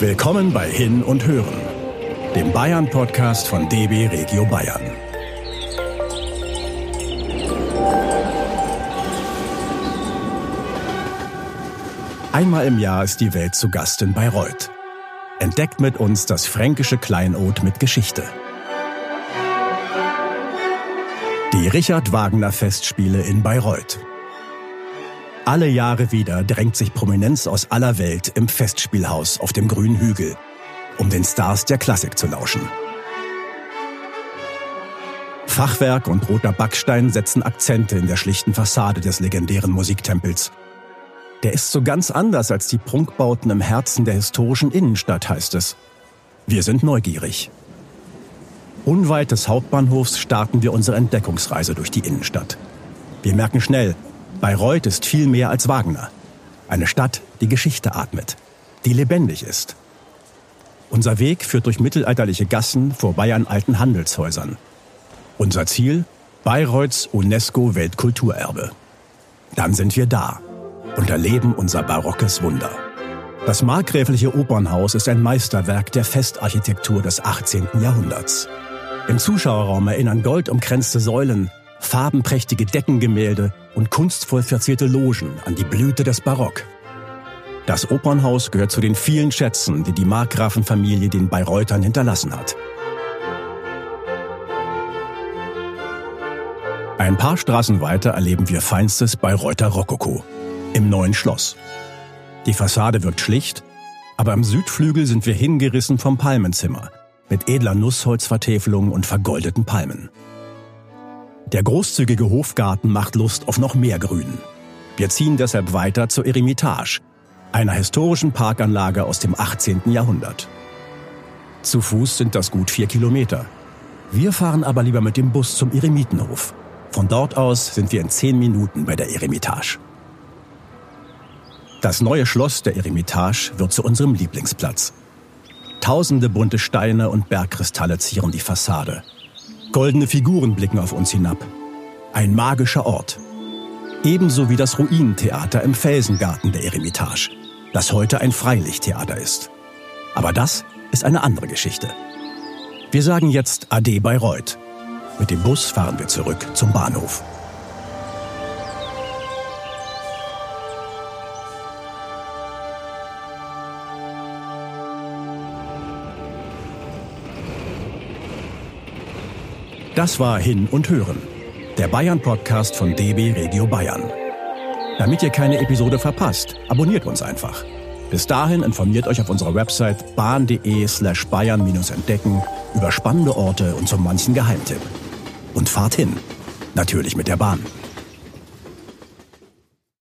Willkommen bei Hin und Hören, dem Bayern-Podcast von DB Regio Bayern. Einmal im Jahr ist die Welt zu Gast in Bayreuth. Entdeckt mit uns das fränkische Kleinod mit Geschichte. Die Richard Wagner Festspiele in Bayreuth. Alle Jahre wieder drängt sich Prominenz aus aller Welt im Festspielhaus auf dem grünen Hügel, um den Stars der Klassik zu lauschen. Fachwerk und roter Backstein setzen Akzente in der schlichten Fassade des legendären Musiktempels. Der ist so ganz anders als die Prunkbauten im Herzen der historischen Innenstadt, heißt es. Wir sind neugierig. Unweit des Hauptbahnhofs starten wir unsere Entdeckungsreise durch die Innenstadt. Wir merken schnell, Bayreuth ist viel mehr als Wagner. Eine Stadt, die Geschichte atmet, die lebendig ist. Unser Weg führt durch mittelalterliche Gassen vorbei an alten Handelshäusern. Unser Ziel? Bayreuths UNESCO-Weltkulturerbe. Dann sind wir da und erleben unser barockes Wunder. Das markgräfliche Opernhaus ist ein Meisterwerk der Festarchitektur des 18. Jahrhunderts. Im Zuschauerraum erinnern goldumkränzte Säulen, farbenprächtige Deckengemälde und kunstvoll verzierte Logen an die Blüte des Barock. Das Opernhaus gehört zu den vielen Schätzen, die die Markgrafenfamilie den Bayreutern hinterlassen hat. Ein paar Straßen weiter erleben wir feinstes Bayreuther Rokoko im neuen Schloss. Die Fassade wirkt schlicht, aber am Südflügel sind wir hingerissen vom Palmenzimmer mit edler Nussholzvertäfelung und vergoldeten Palmen. Der großzügige Hofgarten macht Lust auf noch mehr Grün. Wir ziehen deshalb weiter zur Eremitage, einer historischen Parkanlage aus dem 18. Jahrhundert. Zu Fuß sind das gut vier Kilometer. Wir fahren aber lieber mit dem Bus zum Eremitenhof. Von dort aus sind wir in zehn Minuten bei der Eremitage. Das neue Schloss der Eremitage wird zu unserem Lieblingsplatz. Tausende bunte Steine und Bergkristalle zieren die Fassade. Goldene Figuren blicken auf uns hinab. Ein magischer Ort. Ebenso wie das Ruinentheater im Felsengarten der Eremitage, das heute ein Freilichttheater ist. Aber das ist eine andere Geschichte. Wir sagen jetzt Ade Bayreuth. Mit dem Bus fahren wir zurück zum Bahnhof. Das war Hin und Hören, der Bayern-Podcast von DB Regio Bayern. Damit ihr keine Episode verpasst, abonniert uns einfach. Bis dahin informiert euch auf unserer Website bahn.de slash bayern-entdecken über spannende Orte und so manchen Geheimtipp. Und fahrt hin. Natürlich mit der Bahn.